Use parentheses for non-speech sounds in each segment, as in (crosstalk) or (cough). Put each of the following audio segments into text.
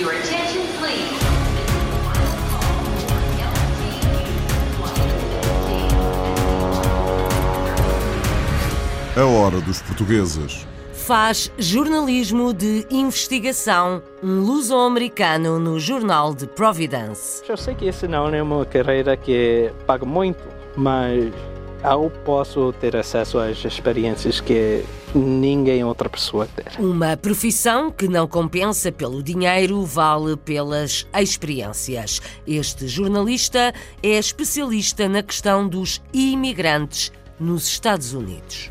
Your attention, please. A hora dos portugueses. Faz jornalismo de investigação, um luso-americano no jornal de Providence. Eu sei que isso não é uma carreira que paga muito, mas eu posso ter acesso às experiências que ninguém outra pessoa ter. Uma profissão que não compensa pelo dinheiro, vale pelas experiências. Este jornalista é especialista na questão dos imigrantes nos Estados Unidos.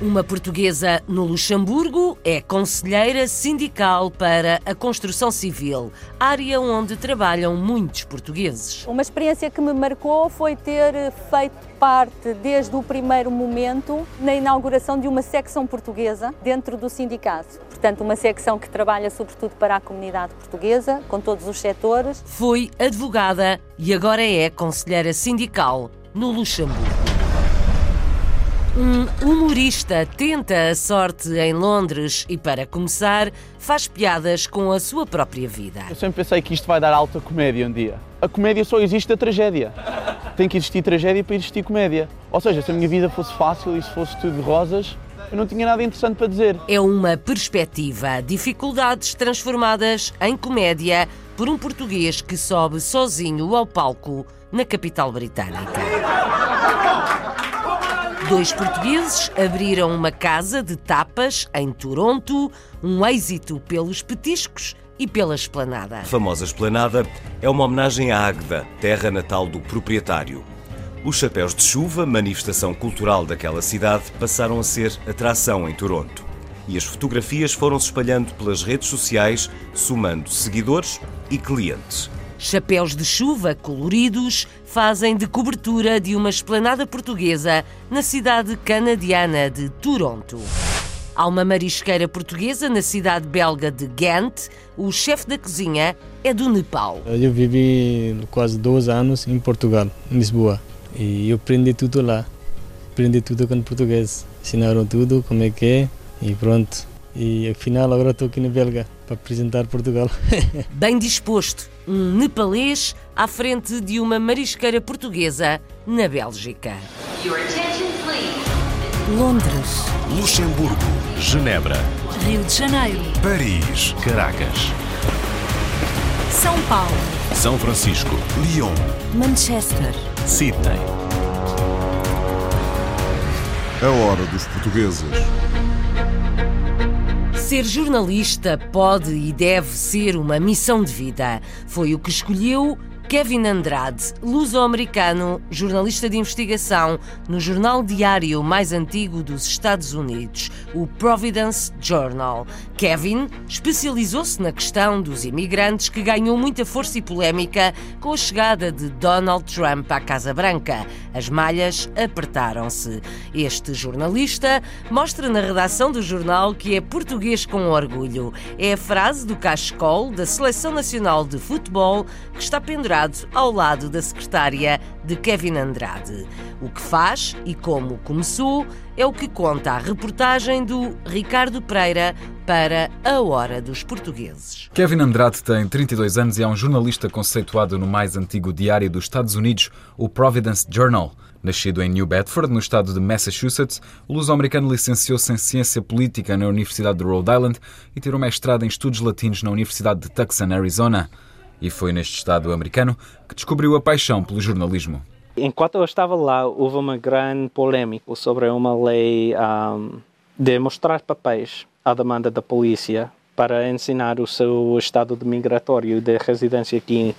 Uma portuguesa no Luxemburgo é conselheira sindical para a construção civil, área onde trabalham muitos portugueses. Uma experiência que me marcou foi ter feito parte desde o primeiro momento na inauguração de uma secção portuguesa dentro do sindicato. Portanto, uma secção que trabalha sobretudo para a comunidade portuguesa, com todos os setores. Foi advogada e agora é conselheira sindical no Luxemburgo. Um humorista tenta a sorte em Londres e, para começar, faz piadas com a sua própria vida. Eu sempre pensei que isto vai dar alta comédia um dia. A comédia só existe da tragédia. Tem que existir tragédia para existir comédia. Ou seja, se a minha vida fosse fácil e se fosse tudo de rosas, eu não tinha nada interessante para dizer. É uma perspectiva, dificuldades transformadas em comédia por um português que sobe sozinho ao palco na capital britânica. Dois portugueses abriram uma casa de tapas em Toronto, um êxito pelos petiscos e pela esplanada. A famosa esplanada é uma homenagem à Águeda, terra natal do proprietário. Os chapéus de chuva, manifestação cultural daquela cidade, passaram a ser atração em Toronto. E as fotografias foram se espalhando pelas redes sociais, somando seguidores e clientes. Chapéus de chuva coloridos fazem de cobertura de uma esplanada portuguesa na cidade canadiana de Toronto. Há uma marisqueira portuguesa na cidade belga de Ghent. O chefe da cozinha é do Nepal. Eu vivi quase dois anos em Portugal, em Lisboa, e eu aprendi tudo lá. Aprendi tudo com português. Ensinaram tudo, como é que é, e pronto. E afinal agora estou aqui na Belga para apresentar Portugal. (laughs) Bem disposto, um nepalês à frente de uma marisqueira portuguesa na Bélgica. Londres, Luxemburgo, Genebra, Rio de Janeiro, Paris, Caracas, São Paulo, São Francisco, Lyon, Manchester, Sydney. A hora dos portugueses. Ser jornalista pode e deve ser uma missão de vida. Foi o que escolheu Kevin Andrade, luso-americano, jornalista de investigação no jornal diário mais antigo dos Estados Unidos, o Providence Journal. Kevin especializou-se na questão dos imigrantes que ganhou muita força e polémica com a chegada de Donald Trump à Casa Branca. As malhas apertaram-se. Este jornalista mostra na redação do jornal que é português com orgulho. É a frase do cachecol da Seleção Nacional de Futebol que está ao lado da secretária de Kevin Andrade. O que faz e como começou é o que conta a reportagem do Ricardo Pereira para a Hora dos Portugueses. Kevin Andrade tem 32 anos e é um jornalista conceituado no mais antigo diário dos Estados Unidos, o Providence Journal. Nascido em New Bedford, no estado de Massachusetts, o luso-americano licenciou-se em Ciência Política na Universidade de Rhode Island e tirou mestrado em Estudos Latinos na Universidade de Tucson, Arizona. E foi neste estado americano que descobriu a paixão pelo jornalismo. Enquanto eu estava lá, houve uma grande polêmica sobre uma lei um, de mostrar papéis à demanda da polícia para ensinar o seu estado de migratório de residência aqui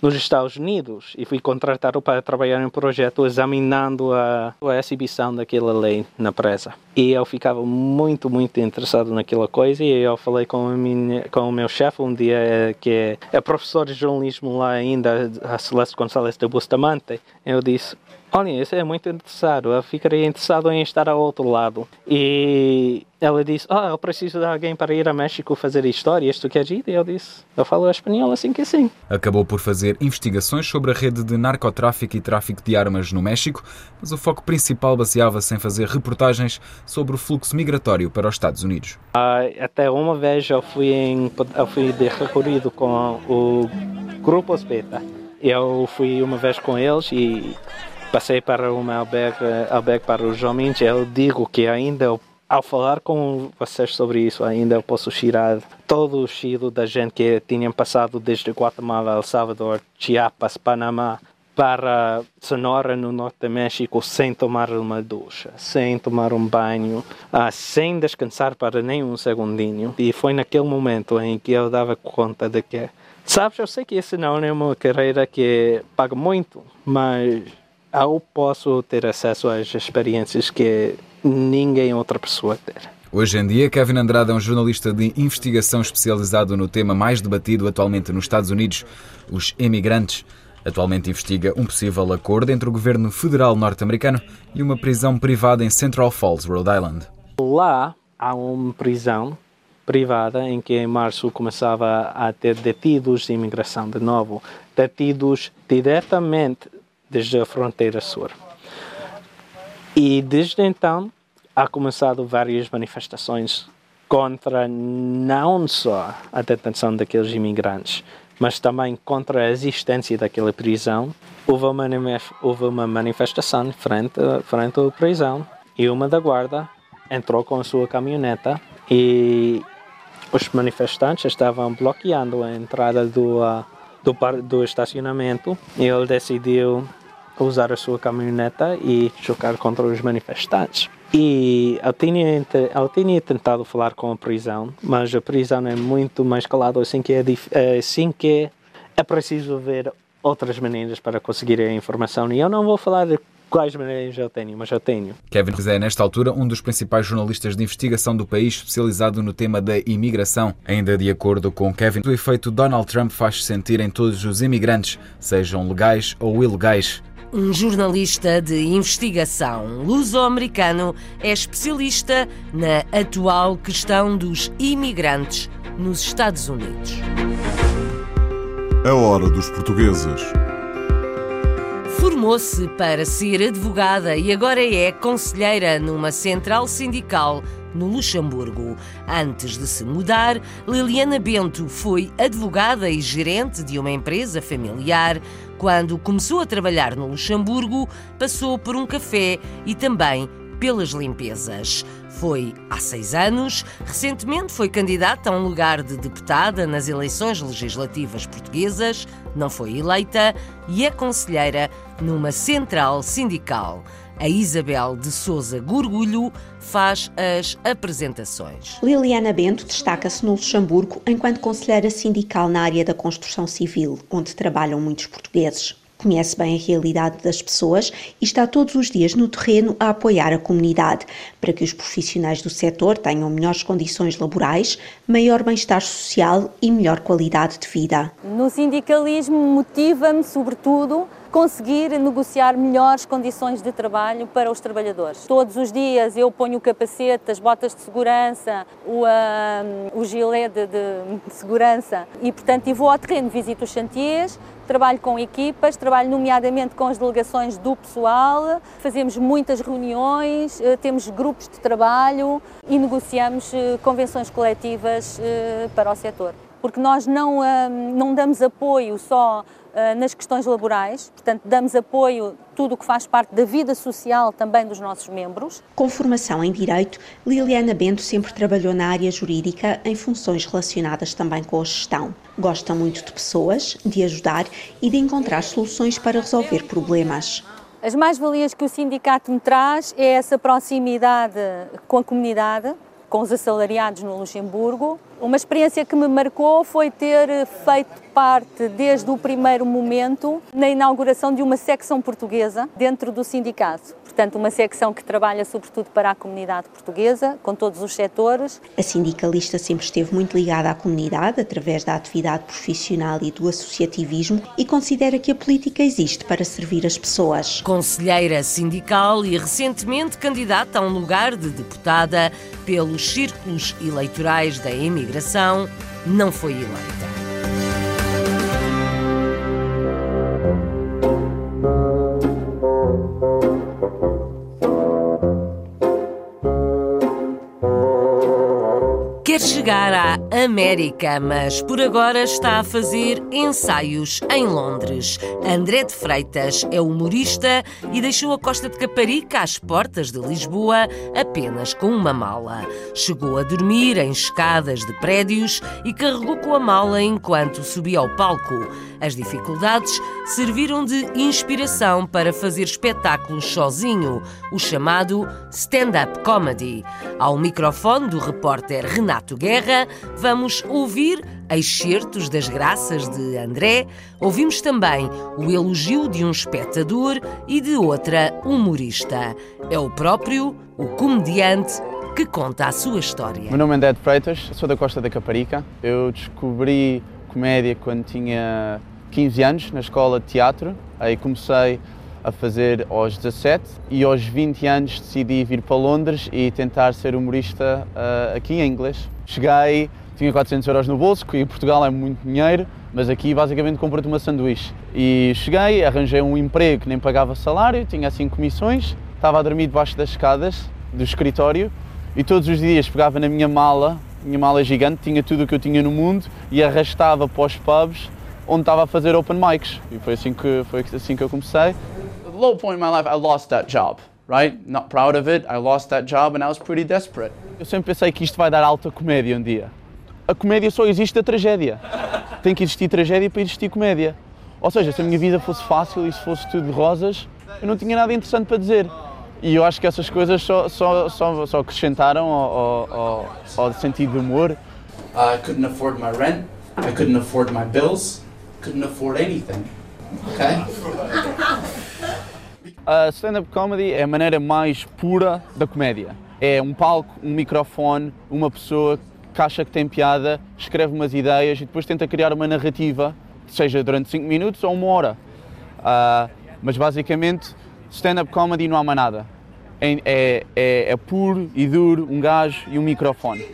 nos Estados Unidos e fui contratado para trabalhar em um projeto examinando a, a exibição daquela lei na presa. E eu ficava muito, muito interessado naquela coisa e eu falei com, minha, com o meu chefe um dia eh, que é professor de jornalismo lá ainda, a Celeste Gonçalves de Bustamante. Eu disse, Olha, isso é muito interessado. Eu ficaria interessado em estar ao outro lado. E ela disse: Ah, eu preciso de alguém para ir a México fazer histórias. Tu queres ir? E eu disse: Eu falo espanhol, assim que sim. Acabou por fazer investigações sobre a rede de narcotráfico e tráfico de armas no México, mas o foco principal baseava-se em fazer reportagens sobre o fluxo migratório para os Estados Unidos. Ah, até uma vez eu fui, em, eu fui de recorrido com o Grupo Ospeta. Eu fui uma vez com eles e passei para uma albergue, albergue para os homens. Eu digo que ainda ao falar com vocês sobre isso, ainda eu posso tirar todo o cheiro da gente que tinham passado desde Guatemala, El Salvador, Chiapas, Panamá, para Sonora, no norte do México, sem tomar uma ducha, sem tomar um banho, ah, sem descansar para nem um segundinho. E foi naquele momento em que eu dava conta de que, sabes, eu sei que essa não é uma carreira que paga muito, mas eu posso ter acesso às experiências que ninguém outra pessoa ter. Hoje em dia, Kevin Andrade é um jornalista de investigação especializado no tema mais debatido atualmente nos Estados Unidos, os imigrantes. Atualmente investiga um possível acordo entre o governo federal norte-americano e uma prisão privada em Central Falls, Rhode Island. Lá há uma prisão privada em que em março começava a ter detidos de imigração de novo, detidos diretamente desde a fronteira sul. E desde então há começado várias manifestações contra não só a detenção daqueles imigrantes, mas também contra a existência daquela prisão. Houve uma, houve uma manifestação frente, frente à prisão e uma da guarda entrou com a sua caminhoneta e os manifestantes estavam bloqueando a entrada do, uh, do, do estacionamento e ele decidiu usar a sua caminhoneta e chocar contra os manifestantes. E eu tinha, eu tinha tentado falar com a prisão, mas a prisão é muito mais calada, assim que é, é, assim que é preciso ver outras maneiras para conseguir a informação. E eu não vou falar de quais maneiras eu tenho, mas eu tenho. Kevin é, nesta altura, um dos principais jornalistas de investigação do país, especializado no tema da imigração. Ainda de acordo com Kevin, o efeito Donald Trump faz sentir em todos os imigrantes, sejam legais ou ilegais. Um jornalista de investigação luso-americano é especialista na atual questão dos imigrantes nos Estados Unidos. A hora dos portugueses. Formou-se para ser advogada e agora é conselheira numa central sindical no Luxemburgo. Antes de se mudar, Liliana Bento foi advogada e gerente de uma empresa familiar. Quando começou a trabalhar no Luxemburgo, passou por um café e também pelas limpezas. Foi há seis anos, recentemente foi candidata a um lugar de deputada nas eleições legislativas portuguesas, não foi eleita e é conselheira numa central sindical. A Isabel de Souza Gurgulho faz as apresentações. Liliana Bento destaca-se no Luxemburgo enquanto conselheira sindical na área da construção civil, onde trabalham muitos portugueses. Conhece bem a realidade das pessoas e está todos os dias no terreno a apoiar a comunidade para que os profissionais do setor tenham melhores condições laborais, maior bem-estar social e melhor qualidade de vida. No sindicalismo motiva-me, sobretudo, conseguir negociar melhores condições de trabalho para os trabalhadores. Todos os dias eu ponho o capacete, as botas de segurança, o, uh, o gilet de, de, segurança e, portanto, e vou ao terreno, visito os chantiers, trabalho com equipas, trabalho nomeadamente com as delegações do pessoal, fazemos muitas reuniões, uh, temos grupos de trabalho e negociamos uh, convenções coletivas para o setor. Porque nós não, não damos apoio só nas questões laborais, portanto, damos apoio tudo o que faz parte da vida social também dos nossos membros. Com formação em Direito, Liliana Bento sempre trabalhou na área jurídica em funções relacionadas também com a gestão. Gosta muito de pessoas, de ajudar e de encontrar soluções para resolver problemas. As mais-valias que o sindicato me traz é essa proximidade com a comunidade, com os assalariados no Luxemburgo. Uma experiência que me marcou foi ter feito parte desde o primeiro momento na inauguração de uma secção portuguesa dentro do sindicato. Portanto, uma secção que trabalha sobretudo para a comunidade portuguesa, com todos os setores. A sindicalista sempre esteve muito ligada à comunidade através da atividade profissional e do associativismo e considera que a política existe para servir as pessoas. Conselheira sindical e recentemente candidata a um lugar de deputada pelos círculos eleitorais da imigração, não foi eleita. Quer chegar à América, mas por agora está a fazer ensaios em Londres. André de Freitas é humorista e deixou a Costa de Caparica às portas de Lisboa apenas com uma mala. Chegou a dormir em escadas de prédios e carregou com a mala enquanto subia ao palco. As dificuldades serviram de inspiração para fazer espetáculos sozinho, o chamado stand-up comedy. Ao microfone do repórter Renato Guerra, vamos ouvir excertos das graças de André, ouvimos também o elogio de um espectador e de outra humorista. É o próprio, o comediante, que conta a sua história. Meu nome é André Freitas, sou da Costa da Caparica. Eu descobri comédia quando tinha 15 anos na escola de teatro. Aí comecei a fazer aos 17 e aos 20 anos decidi vir para Londres e tentar ser humorista uh, aqui em inglês. Cheguei, tinha 400 euros no bolso, que em Portugal é muito dinheiro, mas aqui basicamente comprei-te uma sanduíche. E cheguei, arranjei um emprego que nem pagava salário, tinha assim comissões, estava a dormir debaixo das escadas do escritório e todos os dias pegava na minha mala, minha mala gigante, tinha tudo o que eu tinha no mundo e arrastava para os pubs onde estava a fazer open mics. E foi assim que, foi assim que eu comecei. The low point in my life, I lost that job, right? Not proud of it. I lost that job and I was pretty desperate. Eu sempre pensei que isto vai dar alta comédia um dia. A comédia só existe da tragédia. Tem que existir tragédia para existir comédia. Ou seja, se a minha vida fosse fácil e se fosse tudo de rosas, eu não tinha nada interessante para dizer. E eu acho que essas coisas só, só, só, só acrescentaram ao, ao, ao sentido de humor. I couldn't afford my rent. I couldn't afford my bills. Couldn't afford anything. Okay? A stand-up comedy é a maneira mais pura da comédia. É um palco, um microfone, uma pessoa que acha que tem piada, escreve umas ideias e depois tenta criar uma narrativa, seja durante 5 minutos ou uma hora. Uh, mas basicamente, stand-up comedy não há mais nada. É, é, é, é puro e duro um gajo e um microfone.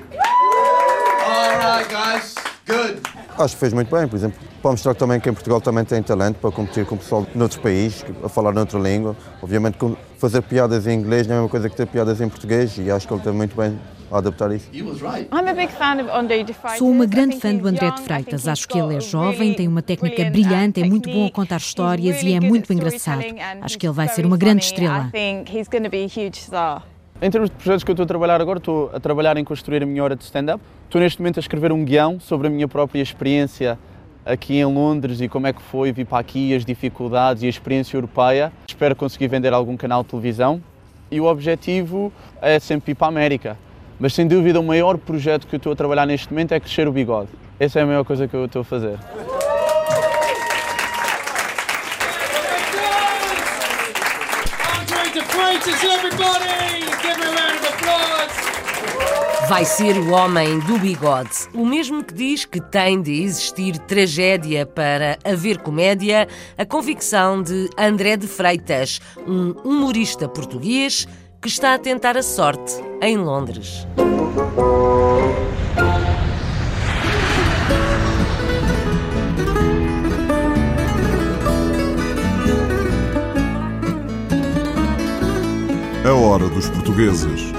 Alright, guys. Good. Acho que fez muito bem, por exemplo, para mostrar também que em Portugal também tem talento para competir com o pessoal de outros países, a falar noutra língua. Obviamente, fazer piadas em inglês não é a mesma coisa que ter piadas em português e acho que ele está muito bem a adaptar isso. Sou uma grande fã do André de Freitas. Acho que ele é jovem, tem uma técnica brilhante, é muito bom a contar histórias e é muito engraçado. Acho que ele vai ser uma grande estrela. Em termos de projetos que eu estou a trabalhar agora, estou a trabalhar em construir a minha hora de stand-up. Estou neste momento a escrever um guião sobre a minha própria experiência aqui em Londres e como é que foi vir para aqui, as dificuldades e a experiência europeia. Espero conseguir vender algum canal de televisão e o objetivo é sempre ir para a América. Mas sem dúvida o maior projeto que eu estou a trabalhar neste momento é crescer o bigode. Essa é a maior coisa que eu estou a fazer. Vai ser o homem do bigode, o mesmo que diz que tem de existir tragédia para haver comédia, a convicção de André de Freitas, um humorista português que está a tentar a sorte em Londres. A hora dos portugueses.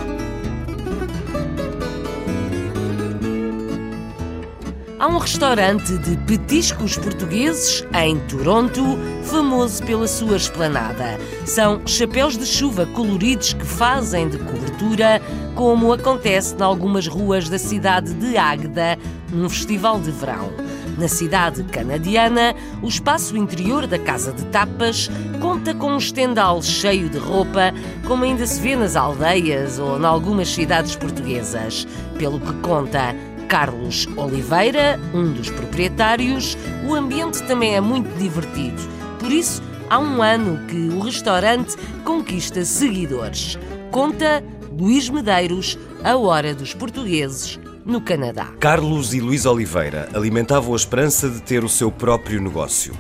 Há um restaurante de petiscos portugueses em Toronto, famoso pela sua esplanada. São chapéus de chuva coloridos que fazem de cobertura, como acontece em algumas ruas da cidade de Águeda, num festival de verão. Na cidade canadiana, o espaço interior da Casa de Tapas conta com um estendal cheio de roupa, como ainda se vê nas aldeias ou em algumas cidades portuguesas. Pelo que conta Carlos Oliveira, um dos proprietários, o ambiente também é muito divertido. Por isso, há um ano que o restaurante conquista seguidores. Conta Luís Medeiros, a hora dos portugueses no Canadá. Carlos e Luís Oliveira alimentavam a esperança de ter o seu próprio negócio.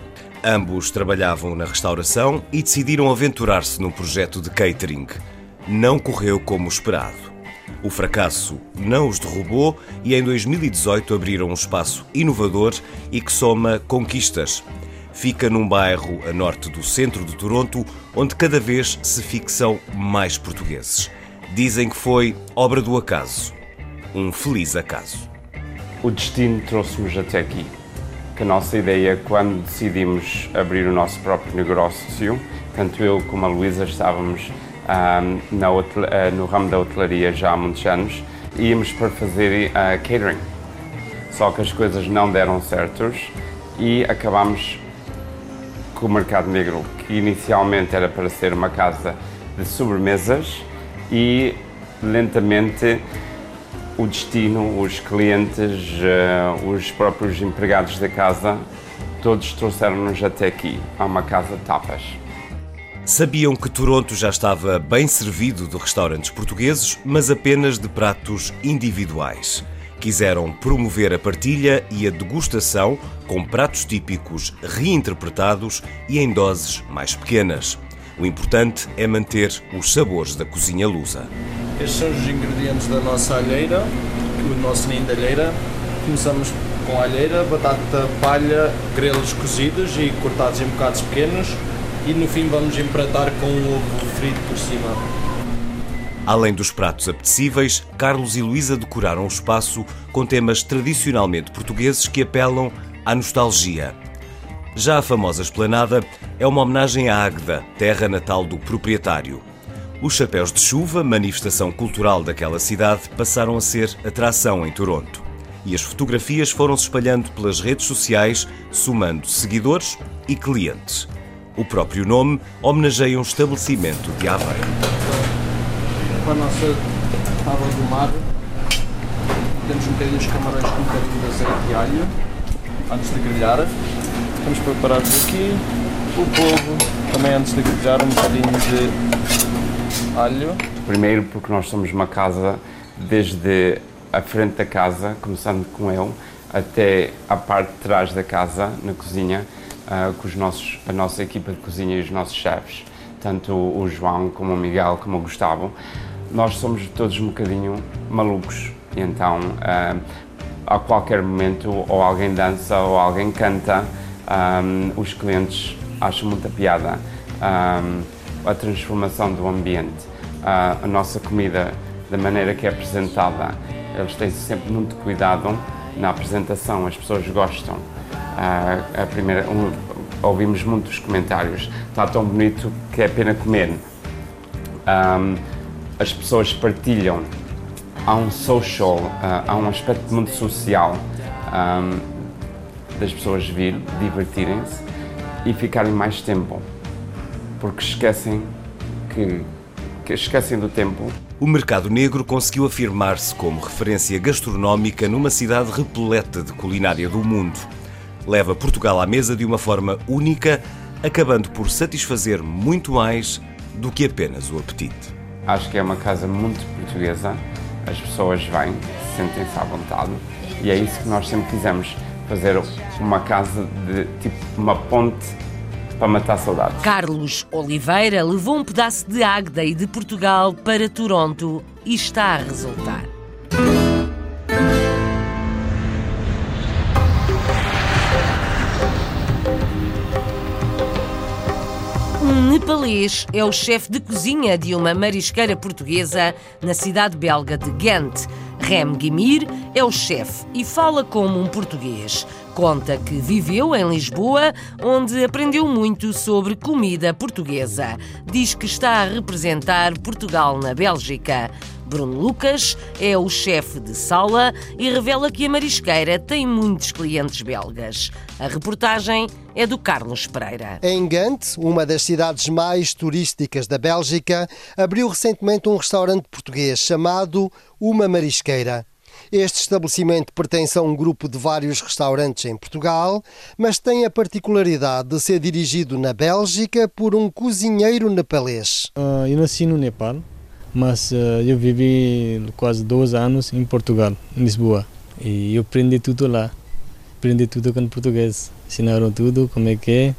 Ambos trabalhavam na restauração e decidiram aventurar-se num projeto de catering. Não correu como esperado. O fracasso não os derrubou e em 2018 abriram um espaço inovador e que soma conquistas. Fica num bairro a norte do centro de Toronto, onde cada vez se fixam mais portugueses. Dizem que foi obra do acaso. Um feliz acaso. O destino trouxe-nos até aqui. Que a nossa ideia, quando decidimos abrir o nosso próprio negócio, tanto eu como a Luísa estávamos na, uh, no ramo da hotelaria já há muitos anos, íamos para fazer uh, catering. Só que as coisas não deram certos e acabámos com o mercado negro, que inicialmente era para ser uma casa de sobremesas e lentamente o destino, os clientes, uh, os próprios empregados da casa, todos trouxeram-nos até aqui, a uma casa de tapas. Sabiam que Toronto já estava bem servido de restaurantes portugueses, mas apenas de pratos individuais. Quiseram promover a partilha e a degustação com pratos típicos reinterpretados e em doses mais pequenas. O importante é manter os sabores da cozinha lusa. Estes são os ingredientes da nossa alheira, o nosso ninho de alheira. Começamos com alheira, batata palha, grelos cozidos e cortados em bocados pequenos e no fim vamos empratar com o ovo frito por cima. Além dos pratos apetecíveis, Carlos e Luísa decoraram o espaço com temas tradicionalmente portugueses que apelam à nostalgia. Já a famosa esplanada é uma homenagem à Águeda, terra natal do proprietário. Os chapéus de chuva, manifestação cultural daquela cidade, passaram a ser atração em Toronto. E as fotografias foram se espalhando pelas redes sociais, somando seguidores e clientes. O próprio nome homenageia um estabelecimento de Aveiro. Com a nossa tábua do mar, temos um bocadinho de camarões com um bocadinho de azeite e alho, antes de grelhar. Estamos preparados aqui. O polvo, também antes de grelhar, um bocadinho de alho. Primeiro porque nós somos uma casa desde a frente da casa, começando com eu, até a parte de trás da casa, na cozinha, uh, com os nossos, a nossa equipa de cozinha e os nossos chefes, tanto o João como o Miguel como o Gustavo. Nós somos todos um bocadinho malucos, então uh, a qualquer momento ou alguém dança ou alguém canta, um, os clientes acham muita piada. Um, a transformação do ambiente, uh, a nossa comida, da maneira que é apresentada, eles têm sempre muito cuidado na apresentação, as pessoas gostam. A primeira, um, ouvimos muitos comentários, está tão bonito que é pena comer. Um, as pessoas partilham, há um social, uh, há um aspecto muito social um, das pessoas vir, divertirem-se e ficarem mais tempo, porque esquecem que, que esquecem do tempo o mercado negro conseguiu afirmar-se como referência gastronómica numa cidade repleta de culinária do mundo. Leva Portugal à mesa de uma forma única, acabando por satisfazer muito mais do que apenas o apetite. Acho que é uma casa muito portuguesa, as pessoas vêm, sentem-se à vontade e é isso que nós sempre quisemos, fazer uma casa de tipo uma ponte para matar saudades. Carlos Oliveira levou um pedaço de Águeda e de Portugal para Toronto e está a resultar. Nepalês é o chefe de cozinha de uma marisqueira portuguesa na cidade belga de Ghent. Rem Guimir é o chefe e fala como um português. Conta que viveu em Lisboa, onde aprendeu muito sobre comida portuguesa. Diz que está a representar Portugal na Bélgica. Bruno Lucas é o chefe de sala e revela que a marisqueira tem muitos clientes belgas. A reportagem é do Carlos Pereira. Em Gant, uma das cidades mais turísticas da Bélgica, abriu recentemente um restaurante português chamado Uma Marisqueira. Este estabelecimento pertence a um grupo de vários restaurantes em Portugal, mas tem a particularidade de ser dirigido na Bélgica por um cozinheiro nepalês. Uh, eu nasci no Nepal, mas uh, eu vivi quase dois anos em Portugal, em Lisboa. E eu aprendi tudo lá. Aprendi tudo com português. Ensinaram tudo, como é que é.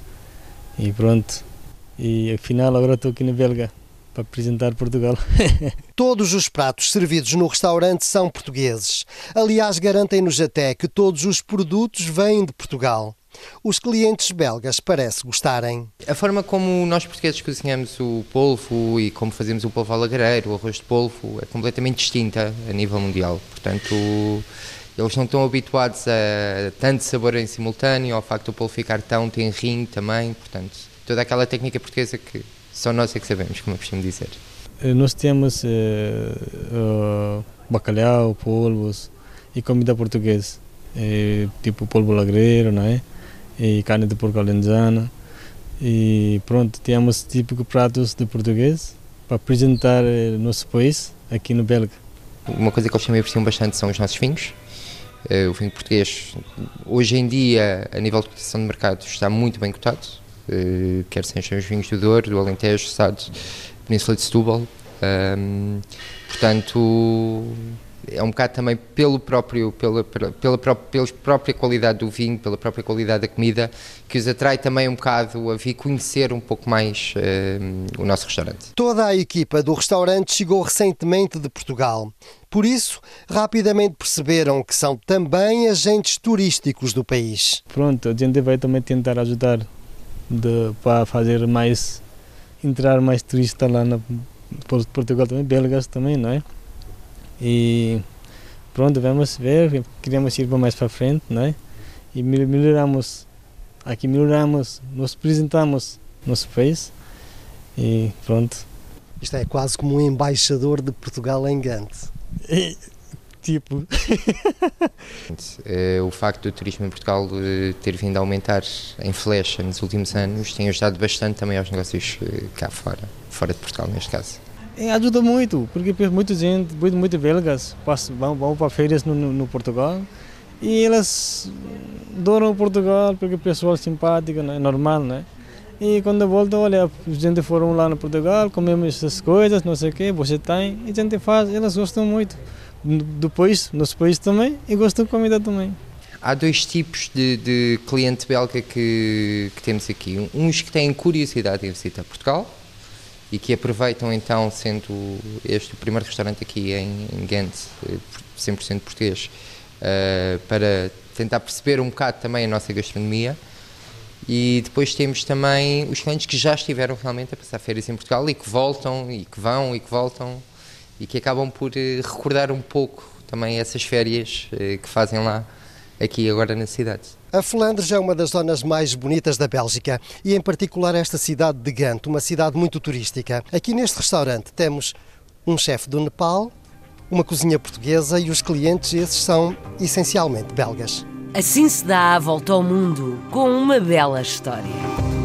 E pronto. E afinal agora estou aqui na Belga para apresentar Portugal. (laughs) todos os pratos servidos no restaurante são portugueses. Aliás, garantem-nos até que todos os produtos vêm de Portugal. Os clientes belgas parece gostarem. A forma como nós portugueses cozinhamos o polvo e como fazemos o polvo alagareiro, o arroz de polvo, é completamente distinta a nível mundial. Portanto, eles não estão habituados a tanto sabor em simultâneo, ao facto do polvo ficar tão tenrinho também. Portanto, toda aquela técnica portuguesa que só nós é que sabemos, como eu costumo dizer. Eh, nós temos uh, uh, bacalhau, polvos e comida portuguesa, uh, tipo polvo lagreiro, não é? E carne de porco alenzana. E pronto, temos típicos pratos de português para apresentar nosso país aqui no Belga. Uma coisa que eles também apreciam bastante são os nossos vinhos. O vinho português, hoje em dia, a nível de cotação de mercado, está muito bem cotado eh, quer sejam os vinhos do Douro, do Alentejo, Sado, Península de Setúbal. Um, portanto, é um bocado também pelo próprio, pela, pela, pela, pela própria qualidade do vinho, pela própria qualidade da comida, que os atrai também um bocado a vir conhecer um pouco mais um, o nosso restaurante. Toda a equipa do restaurante chegou recentemente de Portugal. Por isso, rapidamente perceberam que são também agentes turísticos do país. Pronto, a gente vai também tentar ajudar para fazer mais entrar mais turistas lá na Portugal também, belgas também, não é? E pronto, vamos ver, queremos ir mais para frente, não é? E melhoramos, aqui melhoramos, nos apresentamos nosso país e pronto. Isto é quase como um embaixador de Portugal em Gante. Tipo. Eh, (laughs) o facto do turismo em Portugal eh, ter vindo a aumentar em flecha nos últimos anos tem ajudado bastante também aos negócios eh, cá fora, fora de Portugal neste caso. É, ajuda muito, porque muita gente, muito, muito belgas vão, vão para férias no, no, no, Portugal e elas adoram Portugal porque o pessoal é simpático, é normal, né? E quando voltam, olha, a gente foram lá no Portugal, comemos essas coisas, não sei o que, você tem, e a gente faz, elas gostam muito depois, nosso país também, e gostam de comida também. Há dois tipos de, de cliente belga que, que, temos aqui. Uns que têm curiosidade em visitar Portugal e que aproveitam então, sendo este o primeiro restaurante aqui em, em Ghent, 100% eh, português, uh, para tentar perceber um bocado também a nossa gastronomia. E depois temos também os clientes que já estiveram realmente a passar férias em Portugal e que voltam e que vão e que voltam e que acabam por eh, recordar um pouco também essas férias eh, que fazem lá aqui agora na cidade. A Flandres é uma das zonas mais bonitas da Bélgica e em particular esta cidade de Gant, uma cidade muito turística. Aqui neste restaurante temos um chefe do Nepal, uma cozinha portuguesa e os clientes esses são essencialmente belgas. Assim se dá a volta ao mundo com uma bela história.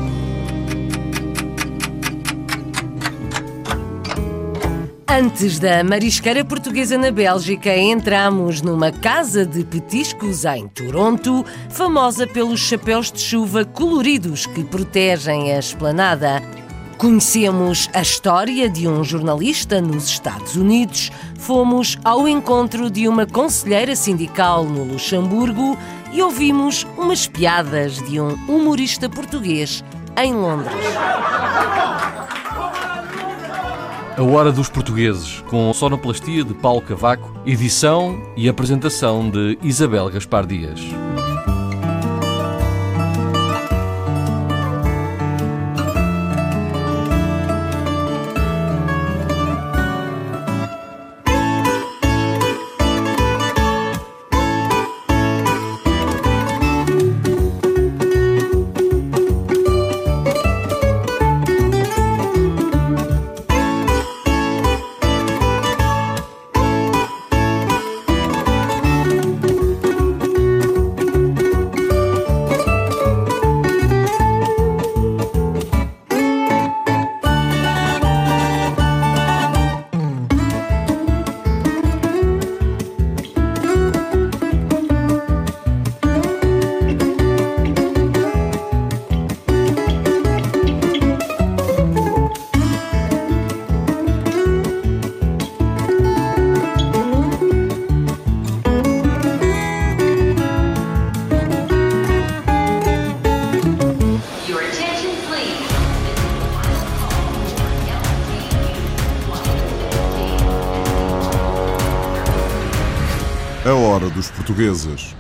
Antes da marisqueira portuguesa na Bélgica, entramos numa casa de petiscos em Toronto, famosa pelos chapéus de chuva coloridos que protegem a esplanada. Conhecemos a história de um jornalista nos Estados Unidos, fomos ao encontro de uma conselheira sindical no Luxemburgo e ouvimos umas piadas de um humorista português em Londres. A Hora dos Portugueses, com sonoplastia de Paulo Cavaco, edição e apresentação de Isabel Gaspar Dias. Portugueses.